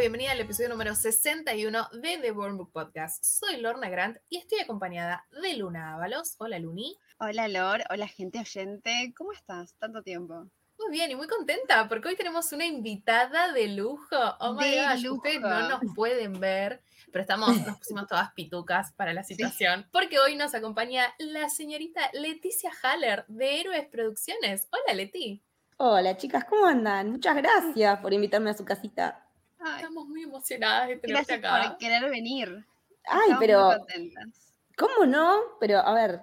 bienvenida al episodio número 61 de The Born Book Podcast. Soy Lorna Grant y estoy acompañada de Luna Ábalos. Hola, Luni. Hola, Lor. Hola, gente oyente. ¿Cómo estás? Tanto tiempo. Muy bien y muy contenta porque hoy tenemos una invitada de lujo. Oh my De gosh, lujo. ustedes no nos pueden ver, pero estamos, nos pusimos todas pitucas para la situación. Porque hoy nos acompaña la señorita Leticia Haller de Héroes Producciones. Hola, Leti. Hola chicas, ¿cómo andan? Muchas gracias por invitarme a su casita. Ay, Estamos muy emocionadas de tenerte gracias acá. por querer venir. Ay, Estamos pero muy contentas. ¿cómo no? Pero a ver,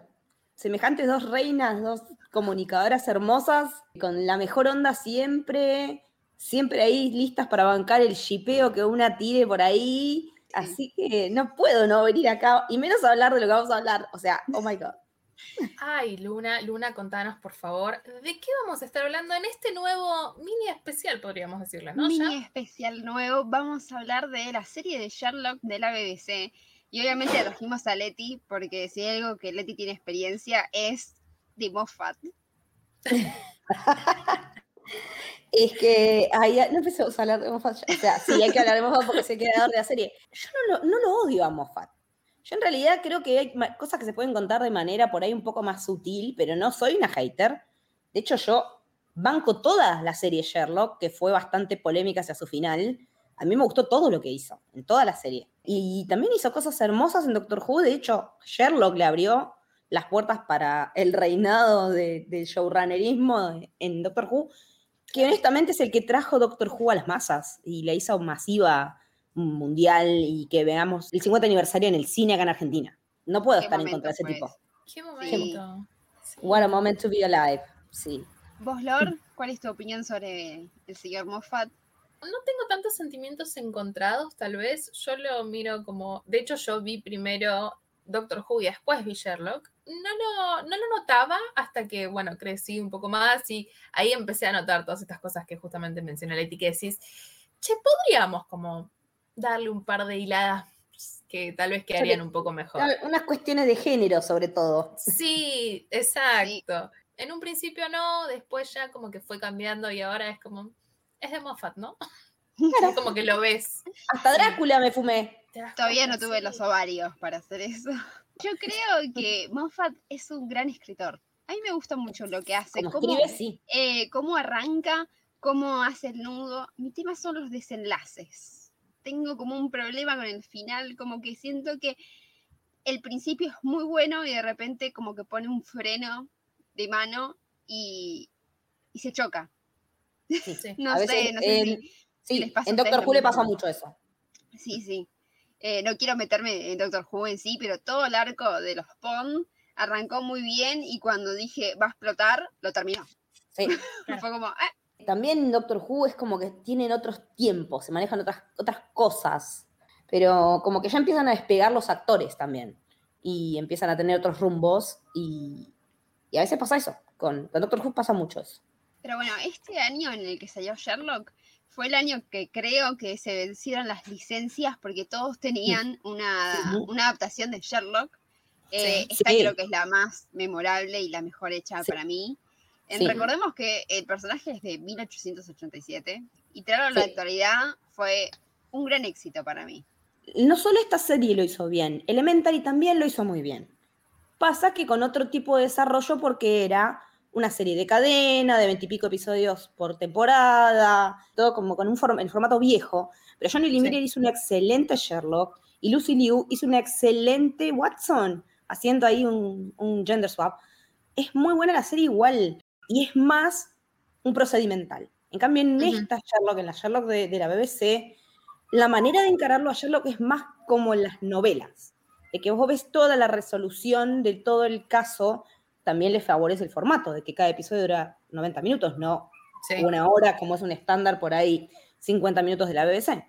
semejantes dos reinas, dos comunicadoras hermosas, con la mejor onda siempre, siempre ahí listas para bancar el shipeo que una tire por ahí. Así que no puedo no venir acá, y menos hablar de lo que vamos a hablar. O sea, oh my god. Ay, Luna, Luna, contanos por favor, ¿de qué vamos a estar hablando en este nuevo mini especial, podríamos decirle, ¿no? Mini ¿Ya? especial nuevo. Vamos a hablar de la serie de Sherlock de la BBC. Y obviamente trajimos a Leti, porque si hay algo que Leti tiene experiencia es de Moffat. Es que no empecemos a hablar de Moffat. ya. O sea, sí, hay que hablar de Moffat porque es el creador de la serie. Yo no lo, no lo odio a Moffat. Yo en realidad creo que hay cosas que se pueden contar de manera por ahí un poco más sutil, pero no soy una hater. De hecho, yo banco toda la serie Sherlock, que fue bastante polémica hacia su final. A mí me gustó todo lo que hizo, en toda la serie. Y también hizo cosas hermosas en Doctor Who. De hecho, Sherlock le abrió las puertas para el reinado de- del showrunnerismo en Doctor Who, que honestamente es el que trajo Doctor Who a las masas y la hizo masiva mundial y que veamos el 50 aniversario en el cine acá en Argentina. No puedo estar en contra de ese tipo. Qué momento. Sí. What a moment to be alive. Sí. Vos, Lor, ¿cuál es tu opinión sobre el señor Moffat? No tengo tantos sentimientos encontrados, tal vez. Yo lo miro como. De hecho, yo vi primero Doctor Who y después vi Sherlock. No lo, no lo notaba hasta que, bueno, crecí un poco más y ahí empecé a notar todas estas cosas que justamente mencionó Leti, que decís, che, podríamos como darle un par de hiladas que tal vez quedarían un poco mejor. Unas cuestiones de género, sobre todo. Sí, exacto. En un principio no, después ya como que fue cambiando y ahora es como, es de Moffat, ¿no? Es como que lo ves. Hasta Drácula me fumé. Todavía no tuve sí. los ovarios para hacer eso. Yo creo que Moffat es un gran escritor. A mí me gusta mucho lo que hace, Como cómo, escribe, sí. eh, cómo arranca, cómo hace el nudo. Mi tema son los desenlaces. Tengo como un problema con el final, como que siento que el principio es muy bueno y de repente como que pone un freno de mano y, y se choca. Sí. No A sé, veces no sé en- si... Sí, les pasa en Doctor Who le pasa mucho eso. Sí, sí. Eh, no quiero meterme en Doctor Who en sí, pero todo el arco de los Pond arrancó muy bien y cuando dije va a explotar, lo terminó. Sí. Claro. Fue como, ah, También Doctor Who es como que tienen otros tiempos, se manejan otras, otras cosas, pero como que ya empiezan a despegar los actores también y empiezan a tener otros rumbos y, y a veces pasa eso, con, con Doctor Who pasa mucho eso. Pero bueno, este año en el que salió Sherlock fue el año que creo que se vencieron las licencias porque todos tenían una, una adaptación de Sherlock. Eh, Sí. esta Sí. creo que es la más memorable y la mejor hecha Sí. para mí. Sí. Recordemos que el personaje es de 1887 y traerlo a la Sí. actualidad fue un gran éxito para mí. No solo esta serie lo hizo bien, Elementary también lo hizo muy bien. Pasa que con otro tipo de desarrollo porque era una serie de cadena, de veintipico episodios por temporada, todo como con un form- el formato viejo. Pero Johnny Lee Sí. Hizo un excelente Sherlock y Lucy Liu hizo una excelente Watson, haciendo ahí un, un gender swap. Es muy buena la serie igual y es más un procedimental. En cambio, en Ujú. esta Sherlock, en la Sherlock de, de la BBC, la manera de encararlo a Sherlock es más como en las novelas, de que vos ves toda la resolución de todo el caso, también le favorece el formato, de que cada episodio dura 90 minutos, no Sí. una hora como es un estándar por ahí, 50 minutos de la BBC.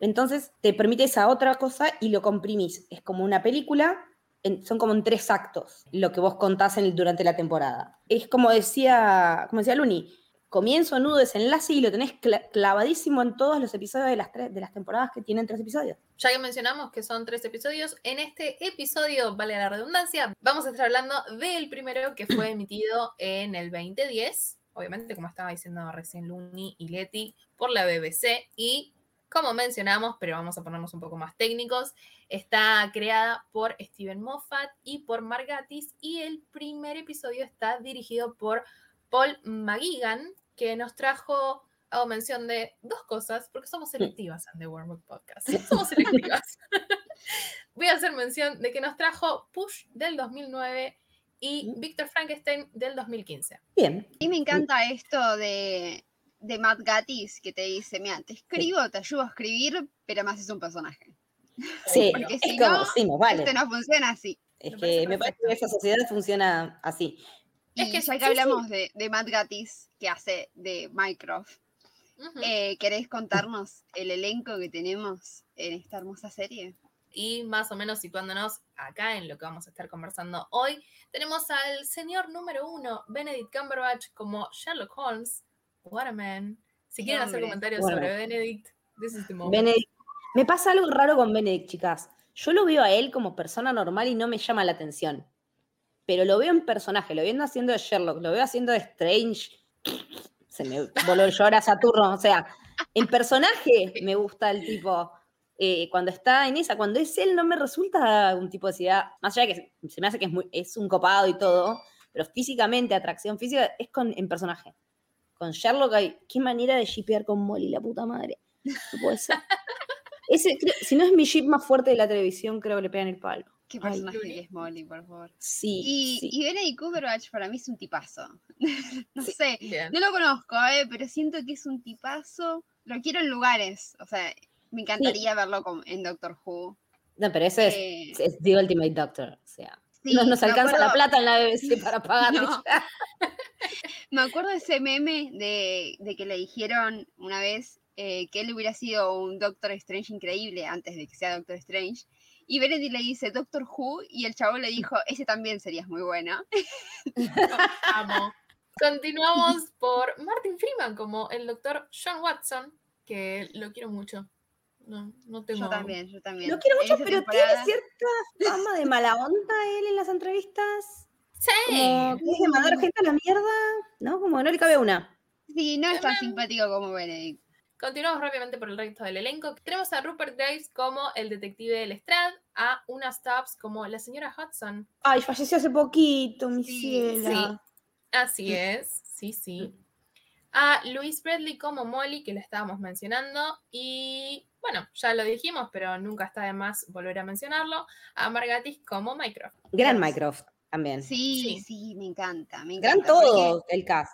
Entonces te permite esa otra cosa y lo comprimís. Es como una película, en- son como en tres actos lo que vos contás en- durante la temporada. Es como decía, como decía Luni, comienzo, nudo, desenlace y lo tenés cla- clavadísimo en todos los episodios de las, tres, de las temporadas que tienen tres episodios. Ya que mencionamos que son tres episodios, en este episodio, vale la redundancia, vamos a estar hablando del primero que fue emitido en el 2010, obviamente, como estaba diciendo recién Luni y Leti, por la BBC, y como mencionamos, pero vamos a ponernos un poco más técnicos, está creada por Steven Moffat y por Margatis y el primer episodio está dirigido por Paul McGuigan, que nos trajo, hago mención de dos cosas, porque somos selectivas en The Wormwood Podcast. Somos selectivas. Voy a hacer mención de que nos trajo Push del 2009 y Victor Frankenstein del 2015. Bien. Y me encanta esto de, de Matt Gatis que te dice, mira, te escribo, te ayudo a escribir, pero más es un personaje. Sí, Porque es si como, no, sí, nos vale. Esto no funciona así. Es Me que parece me parece que esa sociedad funciona así. Y Es que ya sí, que sí. hablamos de, de Matt Gatis, que hace de Mycroft, Ujú. eh, ¿querés contarnos el elenco que tenemos en esta hermosa serie? y más o menos situándonos acá en lo que vamos a estar conversando hoy, tenemos al señor número uno, Benedict Cumberbatch, como Sherlock Holmes, Waterman. Si quieren hacer comentarios sobre Benedict, this is the moment. Benedict. Me pasa algo raro con Benedict, chicas. Yo lo veo a él como persona normal y no me llama la atención. Pero lo veo en personaje, lo veo haciendo de Sherlock, lo veo haciendo de Strange. Se me voló el llorar a Saturno. O sea, en personaje me gusta el tipo. eh, cuando está en esa, cuando es él, no me resulta un tipo de ciudad. Más allá de que se me hace que es, muy- es un copado y todo, pero físicamente, atracción física, es con, en personaje. Con Sherlock hay. Qué manera de shipear con Molly, la puta madre. No puede ser. Ese, creo- si no es mi ship más fuerte de la televisión, creo que le pegan el palo. ¿Qué Ay, personaje Luli. que es Molly, por favor? Sí. Y, sí. y Benedict Cumberbatch para mí es un tipazo. no Sí. sé, Bien. no lo conozco, eh, pero siento que es un tipazo. Lo quiero en lugares, o sea, me encantaría verlo con- en Doctor Who. No, pero ese es, Eh, es The Ultimate Doctor. O sea, sí, no nos me alcanza la plata en la BBC para pagarle. No. Me acuerdo de ese meme de, de que le dijeron una vez eh, que él hubiera sido un Doctor Strange increíble antes de que sea Doctor Strange. Y Benedict le dice Doctor Who y el chavo le dijo, ese también serías muy buena. Amo. Continuamos por Martin Freeman como el doctor John Watson, que lo quiero mucho. No, no tengo. Yo también, yo también. Lo quiero mucho, pero temporada- tiene cierta fama de mala onda él en las entrevistas. Sí. Como que es de mandar gente a la mierda, ¿no? Como no le cabe una. Sí, no es tan simpático como Benedict. Continuamos rápidamente por el resto del elenco. Tenemos a Rupert Graves como el detective Lestrade, a una Stubbs como la señora Hudson. Ay, falleció hace poquito, mi Sí, ciela. Así es, sí, sí. A Louise Bradley como Molly, que la estábamos mencionando. Y bueno, ya lo dijimos, pero nunca está de más volver a mencionarlo. A Margatis como Mycroft. Gran Mycroft también. Sí, Sí. sí, me encanta. Me Gran encanta, porque, el cast.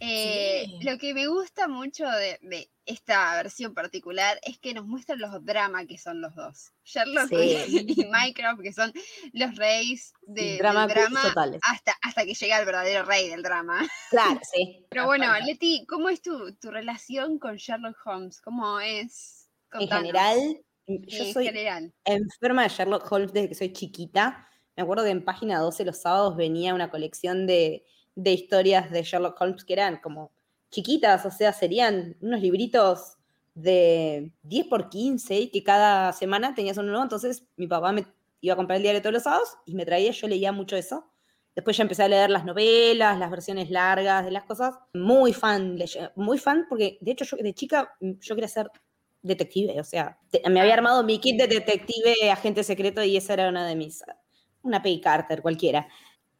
eh, Sí. Lo que me gusta mucho de, de esta versión particular es que nos muestran los dramas que son los dos. Sherlock Sí. y Mycroft, que son los reyes de, drama del drama totales. hasta, hasta que llega el verdadero rey del drama. Claro, sí. Pero bueno. Leti, ¿cómo es tu, tu relación con Sherlock Holmes? ¿Cómo es? En general, yo en soy general. enferma de Sherlock Holmes desde que soy chiquita. Me acuerdo que en página 12 los sábados venía una colección de, de historias de Sherlock Holmes que eran como chiquitas, o sea, serían unos libritos de 10 por 15 y que cada semana tenías uno nuevo. Entonces mi papá me iba a comprar el diario todos los sábados y me traía, yo leía mucho eso. Después ya empecé a leer las novelas, las versiones largas de las cosas. Muy fan, muy fan, porque de hecho yo de chica yo quería ser detective, o sea, te- me había armado mi kit de detective, agente secreto y esa era una de mis, una Peggy Carter cualquiera.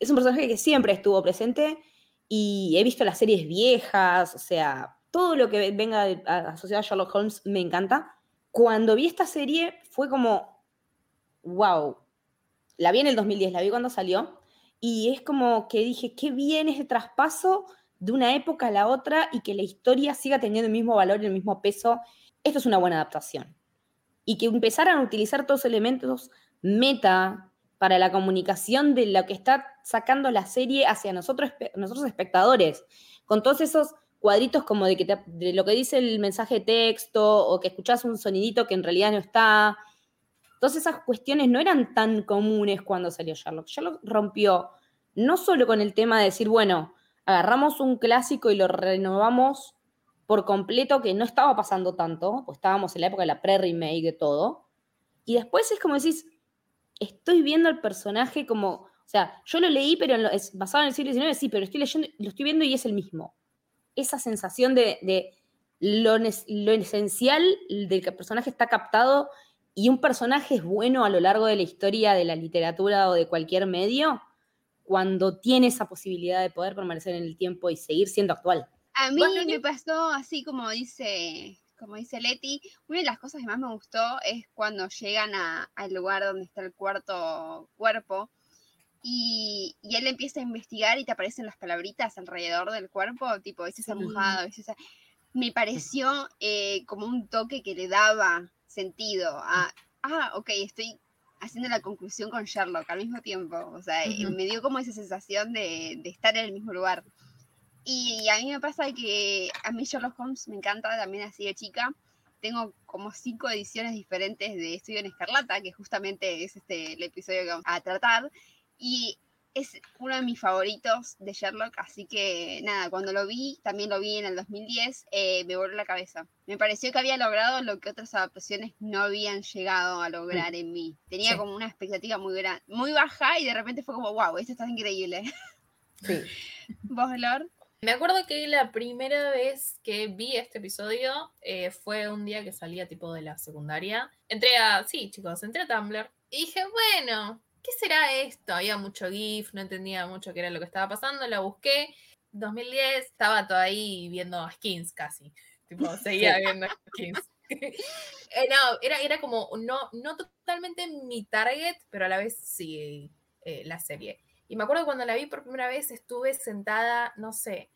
Es un personaje que siempre estuvo presente y he visto las series viejas, o sea, todo lo que venga asociado a Sherlock Holmes me encanta. Cuando vi esta serie fue como, wow, la vi en el 2010, la vi cuando salió y es como que dije, qué bien ese traspaso de una época a la otra y que la historia siga teniendo el mismo valor y el mismo peso. Esto es una buena adaptación. Y que empezaran a utilizar todos los elementos meta para la comunicación de lo que está sacando la serie hacia nosotros, nosotros espectadores, con todos esos cuadritos como de lo que dice el mensaje de texto o que escuchás un sonidito que en realidad no está. Todas esas cuestiones no eran tan comunes cuando salió Sherlock. Sherlock rompió no solo con el tema de decir, bueno, agarramos un clásico y lo renovamos por completo, que no estaba pasando tanto, pues estábamos en la época de la pre-remake de todo. Y después es como decís, estoy viendo al personaje como, o sea, yo lo leí, pero lo- es basado en el siglo XIX, sí, pero estoy leyendo, lo estoy viendo y es el mismo. Esa sensación de, de lo, lo esencial del que el personaje está captado y un personaje es bueno a lo largo de la historia de la literatura o de cualquier medio cuando tiene esa posibilidad de poder permanecer en el tiempo y seguir siendo actual. A mí me pasó así como dice, como dice Leti, una de las cosas que más me gustó es cuando llegan al lugar donde está el cuarto cuerpo y, él empieza a investigar y te aparecen las palabritas alrededor del cuerpo, tipo, ese está mojado, ese Me pareció eh, como un toque que le daba sentido a, ah, ok, estoy haciendo la conclusión con Sherlock al mismo tiempo. O sea, eh, me dio como esa sensación de, estar en el mismo lugar. Y a mí me pasa que a mí Sherlock Holmes me encanta también así de chica. Tengo como cinco ediciones diferentes de Estudio en Escarlata, que justamente es este el episodio que vamos a tratar. Y es uno de mis favoritos de Sherlock, así que nada, cuando lo vi, también lo vi en el 2010, eh, me voló la cabeza. Me pareció que había logrado lo que otras adaptaciones no habían llegado a lograr en mí. Tenía como una expectativa muy, gran, muy baja y de repente fue como, wow, esto está increíble. Sí. ¿Vos, Lord? Me acuerdo que la primera vez que vi este episodio eh, fue un día que salía tipo de la secundaria. Entré a, sí chicos, entré a Tumblr y dije, bueno, ¿qué será esto? Había mucho GIF, no entendía mucho qué era lo que estaba pasando, la busqué. 2010 estaba todo ahí viendo skins casi. Tipo, seguía viendo skins. Eh, no, era, era como no, no totalmente mi target, pero a la vez sí eh, la serie. Y me acuerdo cuando la vi por primera vez, estuve sentada, no sé,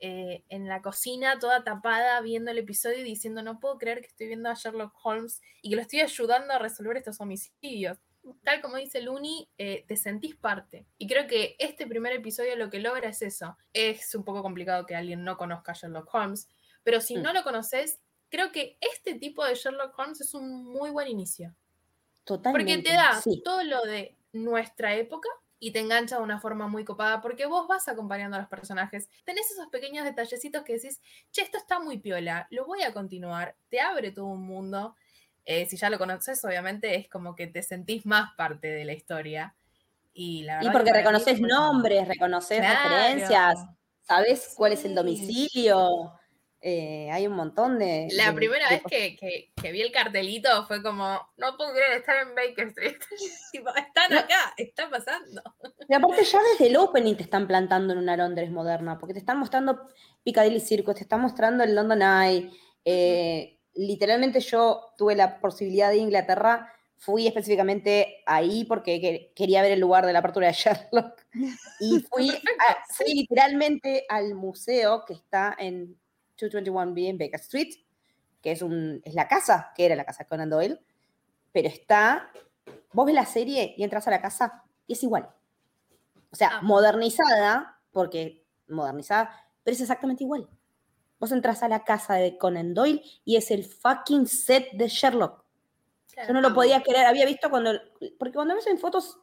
eh, en la cocina, toda tapada, viendo el episodio y diciendo, no puedo creer que estoy viendo a Sherlock Holmes y que lo estoy ayudando a resolver estos homicidios tal como dice Luni, eh, te sentís parte. Y creo que este primer episodio lo que logra es eso. Es un poco complicado que alguien no conozca a Sherlock Holmes, pero si mm. no lo conoces, creo que este tipo de Sherlock Holmes es un muy buen inicio. Totalmente. Porque te da todo lo de nuestra época y te engancha de una forma muy copada porque vos vas acompañando a los personajes. Tenés esos pequeños detallecitos que decís, che, esto está muy piola, lo voy a continuar, te abre todo un mundo eh, si ya lo conoces, obviamente es como que te sentís más parte de la historia. Y, la y porque reconoces nombres, reconoces referencias, sabes cuál es el domicilio. Eh, hay un montón de. La primera vez que, vi el cartelito fue como, no puedo creer estar en Baker Street. están acá, está pasando. Y aparte, ya desde el opening te están plantando en una Londres moderna, porque te están mostrando Piccadilly Circus, te están mostrando el London Eye. Eh, literalmente yo tuve la posibilidad de Inglaterra, fui específicamente ahí porque quería ver el lugar de la apertura de Sherlock. Y fui, literalmente al museo que está en 221B en Baker Street, que es, un, es la casa, que era la casa de Conan Doyle, pero está, vos ves la serie y entras a la casa y es igual. O sea, ah. modernizada, porque modernizada, pero es exactamente igual. Vos entras a la casa de Conan Doyle y es el fucking set de Sherlock. Yo no lo podía creer, había visto cuando, porque cuando ves en fotos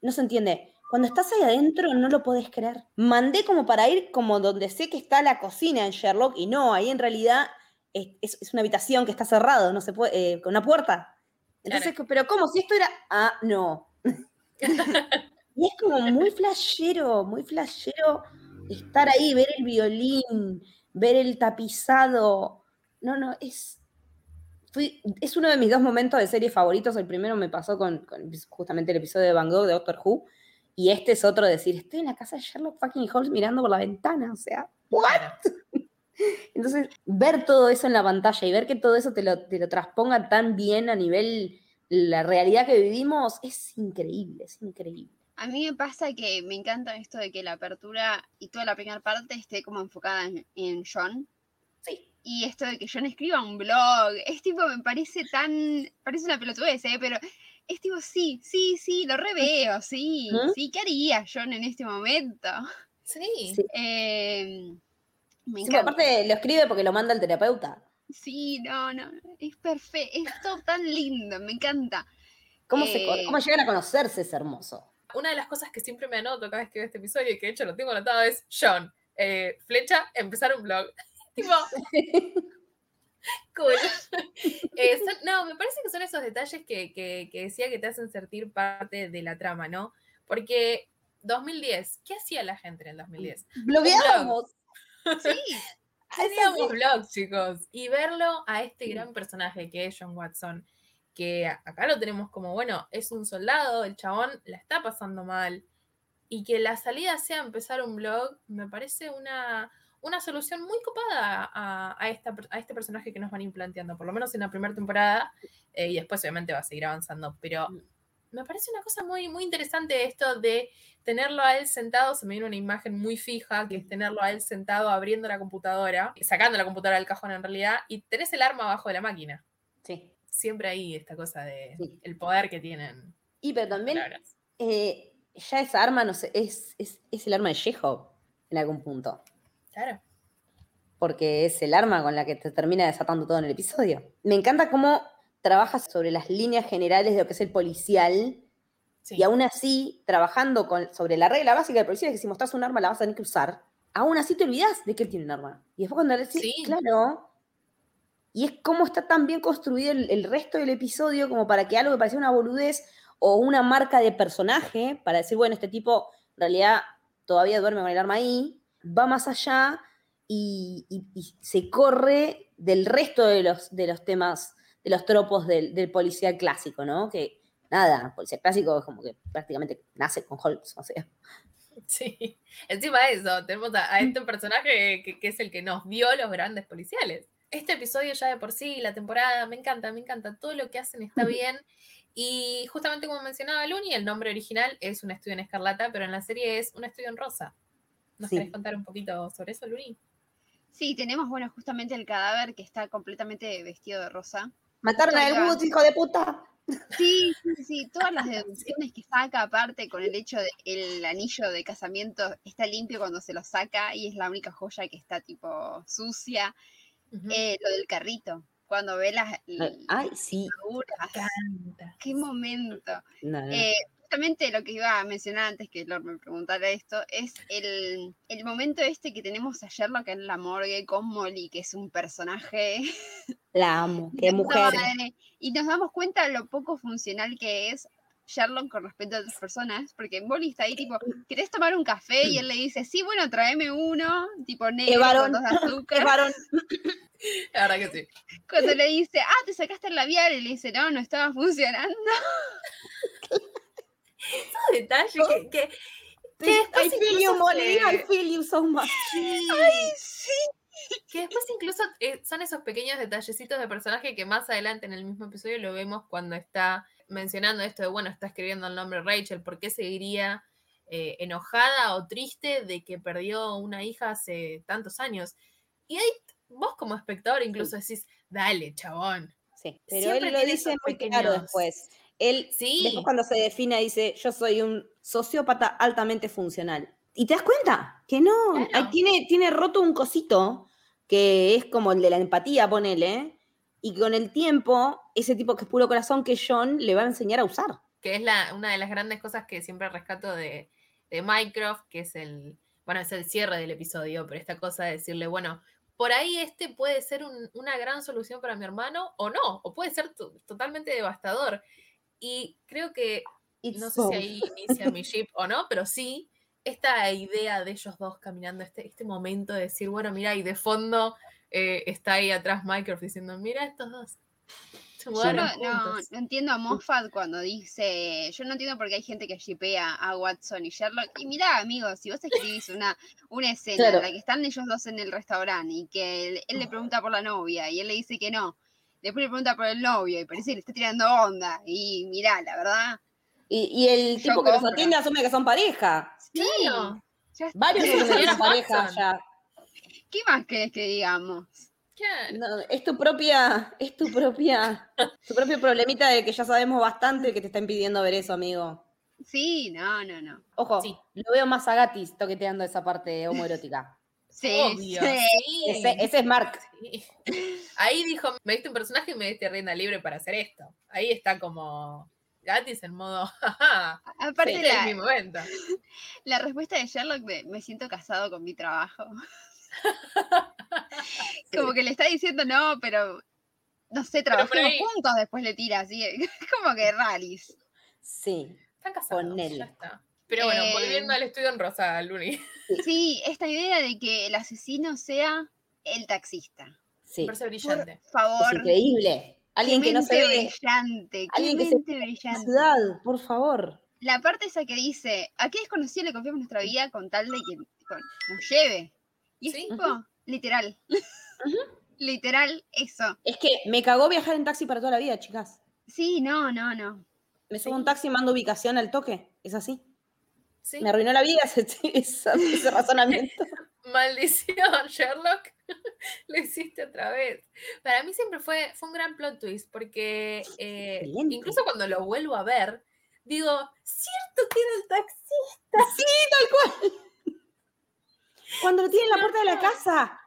no se entiende. Cuando estás ahí adentro no lo podés creer. Mandé como para ir como donde sé que está la cocina en Sherlock y no, ahí en realidad es, una habitación que está cerrado, no se puede, eh, con una puerta. Entonces, pero ¿cómo? Si esto era, ah, no. y es como muy flashero, muy flashero estar ahí, ver el violín, ver el tapizado. No, no, es. es uno de mis dos momentos de serie favoritos. El primero me pasó con, justamente el episodio de Van Gogh de Doctor Who. Y este es otro de decir, estoy en la casa de Sherlock fucking Holmes mirando por la ventana. O sea, ¿what? Entonces, ver todo eso en la pantalla y ver que todo eso te lo, te lo transponga tan bien a nivel la realidad que vivimos es increíble, es increíble. A mí me pasa que me encanta esto de que la apertura y toda la primera parte esté como enfocada en, John. Sí. Y esto de que John escriba un blog, es tipo, me parece tan, parece una pelotudez, ¿eh? Pero es tipo, sí, sí, sí, lo reveo, sí, sí, ¿qué haría John en este momento? Sí. Me encanta. aparte lo escribe porque lo manda el terapeuta. Sí, no, no, es perfecto, es todo tan lindo, me encanta. ¿Cómo, se, ¿Cómo eh, llegan a conocerse? Es hermoso. Una de las cosas que siempre me anoto cada vez que veo este episodio y que de hecho lo tengo anotado es John, eh, flecha, empezar un blog. tipo, cool. Eh, no, me parece que son esos detalles que, que, decía que te hacen sentir parte de la trama, ¿no? Porque 2010, ¿qué hacía la gente en el 2010? Blogueábamos. Sí. Teníamos blogs, chicos. Y verlo a este gran personaje que es John Watson, que acá lo tenemos como, bueno, es un soldado, el chabón la está pasando mal. Y que la salida sea empezar un blog, me parece una, una solución muy copada a, esta, a este personaje que nos van implanteando, por lo menos en la primera temporada, eh, y después obviamente va a seguir avanzando, pero mm. me parece una cosa muy, muy interesante esto de tenerlo a él sentado, se me viene una imagen muy fija, que es tenerlo a él sentado abriendo la computadora, sacando la computadora del cajón en realidad, y tenés el arma abajo de la máquina. Sí. Siempre ahí esta cosa de el poder que tienen. Y pero también eh, ya esa arma, no sé, es, es, es el arma de Sheho en algún punto. Claro. Porque es el arma con la que te termina desatando todo en el episodio. Me encanta cómo trabajas sobre las líneas generales de lo que es el policial y aún así, trabajando con, sobre la regla básica del policía, que si mostras un arma la vas a tener que usar, aún así te olvidas de que él tiene un arma. Y después cuando le decís, sí. claro, y es cómo está tan bien construido el, resto del episodio como para que algo que parecía una boludez o una marca de personaje, para decir, bueno, este tipo en realidad todavía duerme con el arma ahí, va más allá y, se corre del resto de los, de los temas, de los tropos del, del policía clásico, ¿no? Que nada, policía clásico es como que prácticamente nace con Holmes, o sea. Sí, encima de eso, tenemos a, este personaje que, es el que nos dio los grandes policiales. Este episodio ya de por sí, la temporada, me encanta, me encanta, todo lo que hacen está bien. Y justamente como mencionaba Luni, el nombre original es un estudio en escarlata, pero en la serie es un estudio en rosa. ¿Nos querés contar un poquito sobre eso, Luni? Sí, tenemos, bueno, justamente el cadáver que está completamente vestido de rosa. Mataron a el hijo de puta. Sí, sí, sí, todas las deducciones que saca aparte con el hecho de el anillo de casamiento está limpio cuando se lo saca y es la única joya que está tipo sucia. Eh, lo del carrito, cuando ve las, Ay, sí. qué momento. Eh, justamente lo que iba a mencionar antes que Lord me preguntara esto, es el, el momento este que tenemos a Sherlock en la morgue con Molly, que es un personaje... La amo, qué mujer. Y nos damos cuenta de lo poco funcional que es Sherlock con respecto a otras personas, porque Molly está ahí tipo, ¿querés tomar un café? Y él le dice, sí, bueno, tráeme uno, tipo negro, con dos azúcar. varón. La verdad que sí. Cuando le dice, ah, te sacaste el labial, y le dice, no, no estaba funcionando. Esos detalles que, que, que I feel you, Molly, I feel you so much. Ay, sí. Que después incluso eh, son esos pequeños detallecitos de personaje que más adelante en el mismo episodio lo vemos cuando está mencionando esto de, bueno, está escribiendo el nombre Rachel, ¿por qué seguiría eh, enojada o triste de que perdió una hija hace tantos años? Y ahí vos como espectador incluso decís, dale, chabón. Sí, pero él lo dice muy claro después. Él, sí. después cuando se define, dice, yo soy un sociópata altamente funcional. Y te das cuenta que no, tiene, tiene roto un cosito que es como el de la empatía, ponele, y con el tiempo, ese tipo que es puro corazón que John le va a enseñar a usar. Que es la, una de las grandes cosas que siempre rescato de, de Minecraft, que es el, bueno, es el cierre del episodio, pero esta cosa de decirle, bueno, por ahí este puede ser una gran solución para mi hermano o no, o puede ser totalmente devastador. Y creo que, no sé si ahí inicia mi ship o no, pero sí, esta idea de ellos dos caminando, este, este momento de decir, bueno, mira, y de fondo eh, está ahí atrás Minecraft diciendo, mira estos dos. yo no, entiendo a Moffat cuando dice, yo no entiendo por qué hay gente que shipea a Watson y Sherlock. Y mira, amigos, si vos escribís una, una escena en la que están ellos dos en el restaurante y que él, le pregunta por la novia y él le dice que no, después le pregunta por el novio y parece que le está tirando onda. Y mira, la verdad. Y, el tipo que los atiende asume que son pareja. Sí. Varios son pareja ya. ¿Qué más querés que digamos? es tu propia, es tu propia, tu propio problemita de que ya sabemos bastante que te está impidiendo ver eso, amigo. Sí, no, no, no. Ojo, lo veo más a Gatis toqueteando esa parte homoerótica. Sí, sí. Ese, es Mark. Ahí dijo, me diste un personaje y me diste rienda libre para hacer esto. Ahí está como Gatis en modo, aparte la, mi momento. La respuesta de Sherlock de me siento casado con mi trabajo. Como que le está diciendo no, pero no sé, trabajemos juntos, después le tira así, como que rallies. Sí. Están casados. Ya está. Pero bueno, volviendo eh, al estudio en Rosa, Luni. Sí, esta idea de que el asesino sea El taxista. Sí. Por brillante. favor. Es increíble. Alguien que no se ve brillante. Alguien que se en la brillante. ciudad, por favor. La parte esa que dice, ¿a qué desconocido le confiamos nuestra vida con tal de que con- nos lleve? Y es Sí. tipo, literal. literal, eso. Es que me cagó viajar en taxi para toda la vida, chicas. Sí, no, no, no. Me subo Sí. un taxi y mando ubicación al toque. Es así. Sí. Me arruinó la vida ese, ese- ese razonamiento. Maldición, Sherlock. Lo hiciste otra vez. Para mí siempre fue, fue un gran plot twist, porque eh, incluso cuando lo vuelvo a ver, digo, cierto que era el taxi. Sí, tal cual. Cuando lo tiene en la puerta de la casa.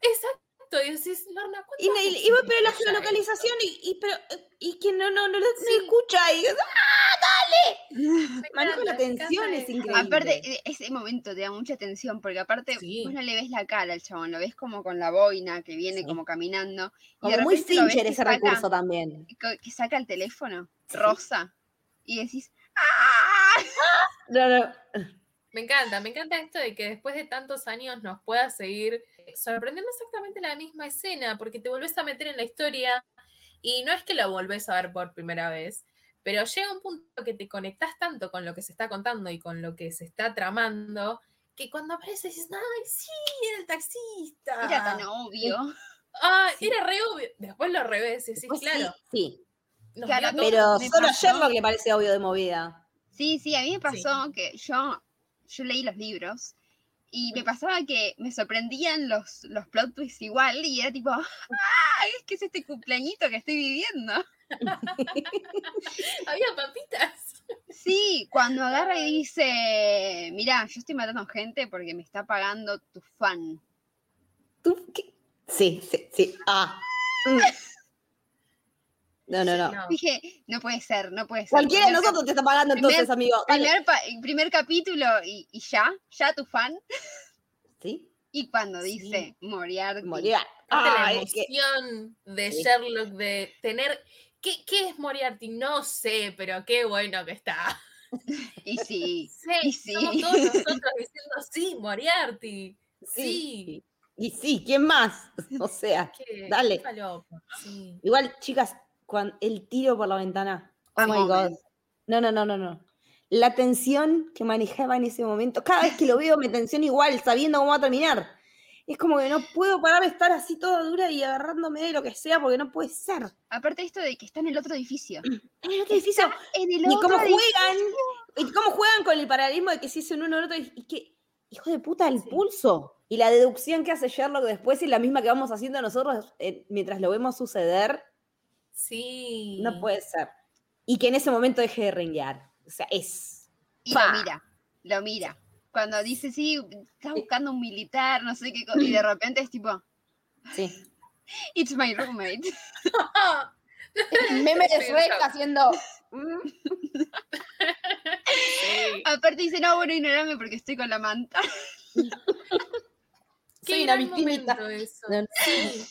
Exacto. Y decís, Lorna, ¿cuántas Y, me- y- y pero la geolocalización y, y, pero, y que no, no, no, no Sí. escucha. Y, esto? Me manejo la tensión, es increíble. Aparte, e- ese momento te da mucha atención, porque aparte Sí. vos no le ves la cara al chabón, lo ves como con la boina que viene Sí. como caminando. Y como de muy Fincher ese saca- recurso también. que- que saca el teléfono Sí. rosa y decís, ¡ah! No, no. Me encanta, me encanta esto de que después de tantos años nos pueda seguir sorprendiendo exactamente la misma escena, porque te volvés a meter en la historia y no es que la volvés a ver por primera vez, pero llega un punto que te conectás tanto con lo que se está contando y con lo que se está tramando, que cuando aparece dices, ¡ay, sí, era el taxista! Era tan obvio. Ah, Sí. era re obvio. Después lo revés y decís, Pues sí, claro. sí, Claro, todo pero solo a pasó. Sherlock le parece obvio de movida. Sí, sí, a mí me pasó que yo, yo leí los libros y me pasaba que me sorprendían los, los plot twists igual y era tipo, ¡ah! Es que es este cumpleañito que estoy viviendo. Había papitas. Sí, cuando agarra y dice, mira, yo estoy matando gente porque me está pagando tu fan. ¿Tú qué? Sí, sí, sí. Ah. Mm. No, no, no. No. Dije, no puede ser, no puede ser. Cualquiera de nosotros te está pagando primer- entonces, amigo. Primer, primer capítulo y, y ya, ya tu fan. ¿Sí? Y cuando Sí. dice Moriarty. La Ah, es que emoción de. Sherlock de tener. ¿Qué, qué es Moriarty? No sé, pero qué bueno que está. Y sí, Sí, Y sí. Somos todos nosotros diciendo sí, Moriarty. Sí. sí. Y sí, ¿quién más? O sea, Qué, Dale. qué falopa, sí. igual, chicas, cuando el tiro por la ventana. Oh my God. No, no, no, no, no. La tensión que manejaba en ese momento, cada vez que lo veo me tensiona igual, sabiendo cómo va a terminar. Es como que no puedo parar de estar así toda dura y agarrándome de lo que sea porque no puede ser. aparte esto de que está en el otro edificio. En el otro edificio. En el Y otro cómo edificio. juegan. Y cómo juegan con el paralelismo de que si es en uno o otro. Y que, hijo de puta, el Sí. pulso. Y la deducción que hace Sherlock después es la misma que vamos haciendo nosotros eh, mientras lo vemos suceder. Sí. No puede ser. Y que en ese momento deje de renguear. O sea, es. Y lo mira, lo mira. Cuando dice, sí, estás buscando un militar, no sé qué y de repente es tipo, Sí. it's my roommate. Meme de Shrek haciendo. Sí. Aparte dice, no, bueno, ignorame porque estoy con la manta. Qué Soy una victimita. eso. No, no. Sí.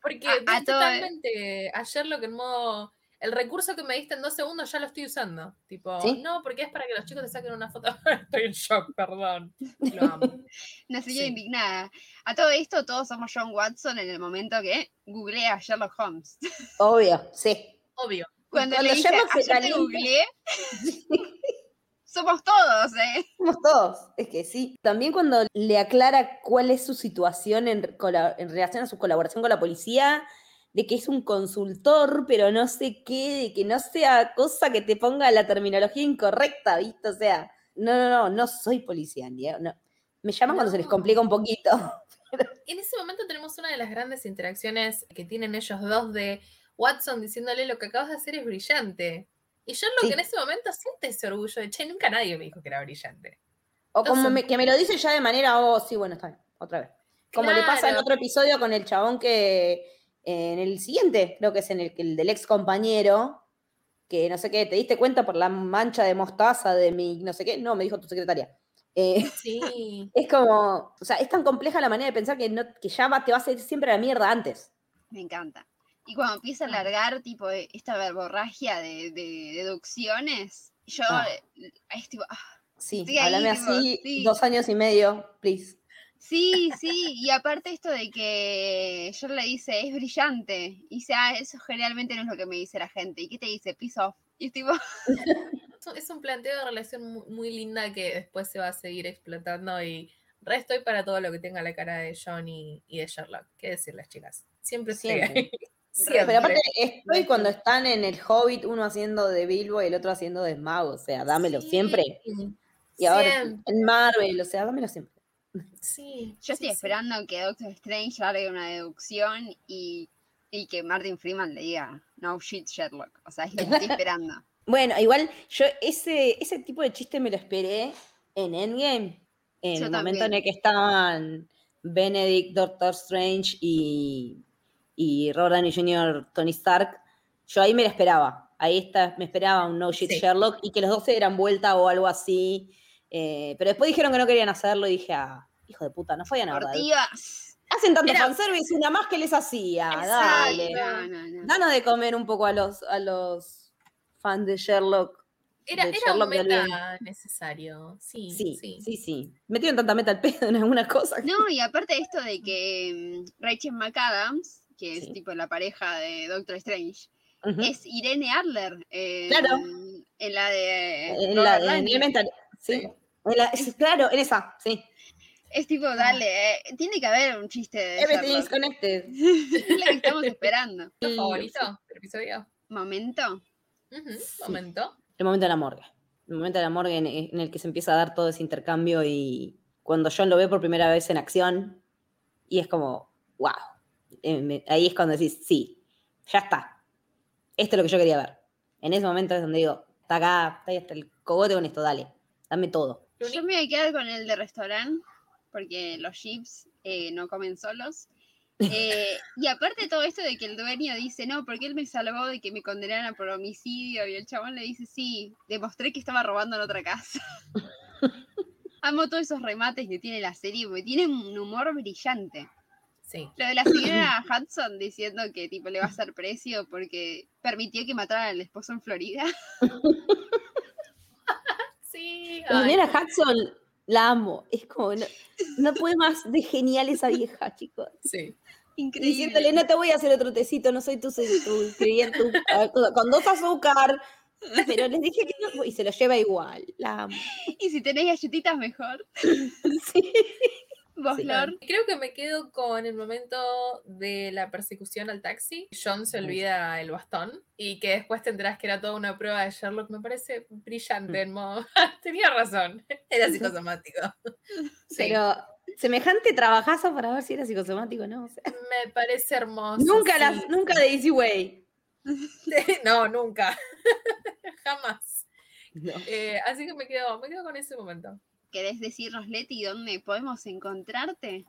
Porque A- todo- totalmente a Sherlock en modo. El recurso que me diste en dos segundos ya lo estoy usando. Tipo, ¿Sí? no, porque es para que los chicos te saquen una foto. Estoy en shock, perdón. Lo amo. Una señora Sí. indignada. A todo esto, todos somos John Watson en el momento que googlea a Sherlock Holmes. Obvio, sí. Obvio. Cuando, cuando le dice, Sherlock googleé, somos todos, ¿eh? Somos todos. Es que sí. También cuando le aclara cuál es su situación en, en relación a su colaboración con la policía, de que es un consultor, pero no sé qué, de que no sea cosa que te ponga la terminología incorrecta, ¿viste? O sea, no, no, no, no soy policía, Diego, no. Me llaman cuando se les No. complica un poquito. En ese momento tenemos una de las grandes interacciones que tienen ellos dos de Watson diciéndole lo que acabas de hacer es brillante. Y Sherlock Sí. en ese momento siente ese orgullo de, che, nunca nadie me dijo que era brillante. O como me- que me lo dice ya de manera, oh, sí, bueno, está bien, otra vez. Como le pasa en otro episodio con el chabón que en el siguiente, creo que es en el, el del ex compañero, que no sé qué, te diste cuenta por la mancha de mostaza de mi no sé qué, no, me dijo tu secretaria. Eh, Sí. es como, o sea, es tan compleja la manera de pensar que, no, que ya va- te vas a ir siempre a la mierda antes. Me encanta. Y cuando empieza a Ah. largar, tipo, eh, esta verborragia de, de deducciones, yo Ah. eh, es tipo, ah, Sí, ahí, háblame tipo, así, sí. dos años y medio, please. Sí, sí, y aparte esto de que yo le dice, es brillante, y dice, ah, eso generalmente no es lo que me dice la gente, ¿y qué te dice? Piece off. Y es tipo, Es un planteo de relación mu- muy, linda que después se va a seguir explotando y re estoy para todo lo que tenga la cara de John y, y de Sherlock. ¿Qué decirles, chicas? Siempre Siempre. ahí. Pero Siempre. aparte, estoy cuando están en el Hobbit, uno haciendo de Bilbo y el otro haciendo de Smaug. O sea, dámelo Sí, siempre. Y ahora siempre, en Marvel, o sea, dámelo siempre. Sí, yo estoy sí, sí. esperando que Doctor Strange haga una deducción y, y que Martin Freeman le diga, no shit, Sherlock. O sea, es lo que estoy esperando. Bueno, igual yo ese, ese tipo de chiste me lo esperé en Endgame. En Yo el momento en el que estaban Benedict, Doctor Strange y, y Robert Downey Jr., Tony Stark. Yo ahí me lo esperaba. Ahí está, me esperaba un no shit Sí. Sherlock y que los dos se dieran vuelta o algo así. Eh, pero después dijeron que no querían hacerlo y dije, ah, hijo de puta, no fue a nada. Hacen tanto Era- fanservice, una más que les hacía. Exacto. Dale. No, no, no. Danos de comer un poco a los, a los fans de Sherlock. Era, de era un Sherlock de meta necesario. Sí, Sí, sí. sí, sí, Metieron tanta meta al pedo en algunas cosas. No, y aparte de esto de que mm, Rachel McAdams, que es Sí. tipo la pareja de Doctor Strange, es Irene Adler. En, Claro. En la de. en Robert la. Elemental. Sí. Sí. En la- es- claro, en esa, sí. Es tipo, dale, eh, tiene que haber un chiste de Everything is connected. Es lo que estamos esperando. ¿Tu favorito del episodio? Momento. Ujú, Sí. Momento. El momento de la morgue. El momento de la morgue en, en el que se empieza a dar todo ese intercambio y cuando John lo ve por primera vez en acción y es como, wow. Eh, me- ahí es cuando decís, sí, ya está. Esto es lo que yo quería ver. En ese momento es donde digo, está acá, está ahí hasta el cogote con esto, dale, dame todo. Yo me voy a quedar con el de restaurante, porque los chips eh, no comen solos. Eh, y aparte todo esto de que el dueño dice, no, porque él me salvó de que me condenaran por homicidio, y el chabón le dice, sí, demostré que estaba robando en otra casa. Amo todos esos remates que tiene la serie, porque tiene un humor brillante. Sí. Lo de la señora Hudson diciendo que tipo le va a hacer precio porque permitió que mataran al esposo en Florida. Sí. Ay, Hudson la amo. Es como, no, no puede más de genial esa vieja, chicos. sí. Increíble. Diciéndole, no te voy a hacer otro tecito, no soy tu, tu cliente, con dos azúcar. Pero les dije que no, y se lo lleva igual. La amo. Y si tenés galletitas, mejor. Sí. Vos, Sí. Lord. Creo que me quedo con el momento de la persecución al taxi. John se olvida el bastón y que después te enterás que era toda una prueba de Sherlock. Me parece brillante en modo. Tenía razón. Era psicosomático. Sí, Pero semejante trabajazo para ver si era psicosomático, ¿no? O sea, me parece hermoso. nunca, sí. las, nunca de Easy Way. No, nunca. Jamás. No. Eh, así que me quedo, me quedo con ese momento. ¿Querés decirnos, Leti, dónde podemos encontrarte?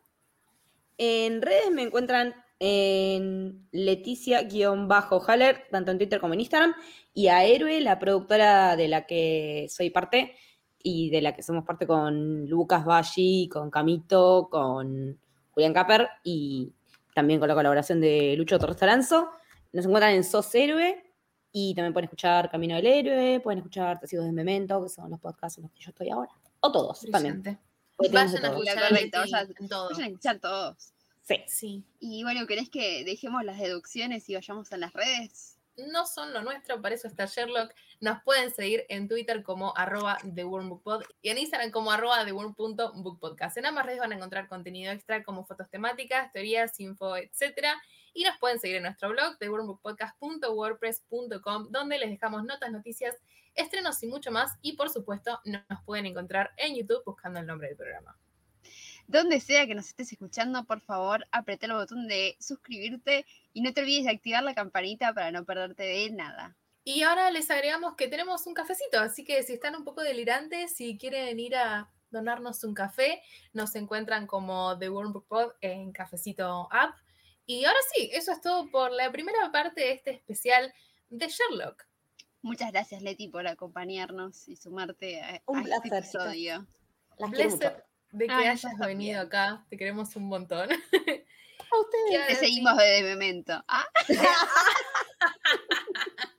En redes me encuentran en Leticia-Haller, tanto en Twitter como en Instagram, y a Héroe, la productora de la que soy parte y de la que somos parte con Lucas Baggi, con Camito, con Julián Caper y también con la colaboración de Lucho Torres Taranzo. Nos encuentran en Sos Héroe y también pueden escuchar Camino del Héroe, pueden escuchar Testigos de Memento, que son los podcasts en los que yo estoy ahora. O todos también. Brillante. Vayan a escuchar a Correcto, Leti vayan- en todo. Vayan a escuchar todos. Sí. Sí. Y bueno, ¿querés que dejemos las deducciones y vayamos a las redes? no son lo nuestro, para eso está Sherlock. Nos pueden seguir en Twitter como arroba TheWormBookPod y en Instagram como arroba TheWorm.bookpodcast. En ambas redes van a encontrar contenido extra como fotos temáticas, teorías, info, etc. Y nos pueden seguir en nuestro blog, TheWormBookPodcast.wordpress.com, donde les dejamos notas, noticias, estrenos y mucho más. Y por supuesto, nos pueden encontrar en YouTube buscando el nombre del programa. Donde sea que nos estés escuchando, por favor, apreté el botón de suscribirte y no te olvides de activar la campanita para no perderte de nada. Y ahora les agregamos que tenemos un cafecito, así que si están un poco delirantes, si quieren ir a donarnos un café, nos encuentran como The Worm Book Pod en Cafecito App. Y ahora sí, eso es todo por la primera parte de este especial de Sherlock. Muchas gracias, Leti, por acompañarnos y sumarte a, Un a este placer, chicas. episodio. Las mucho. de que Ay, hayas venido acá, te queremos un montón. A ustedes. Te seguimos de memento. Ah,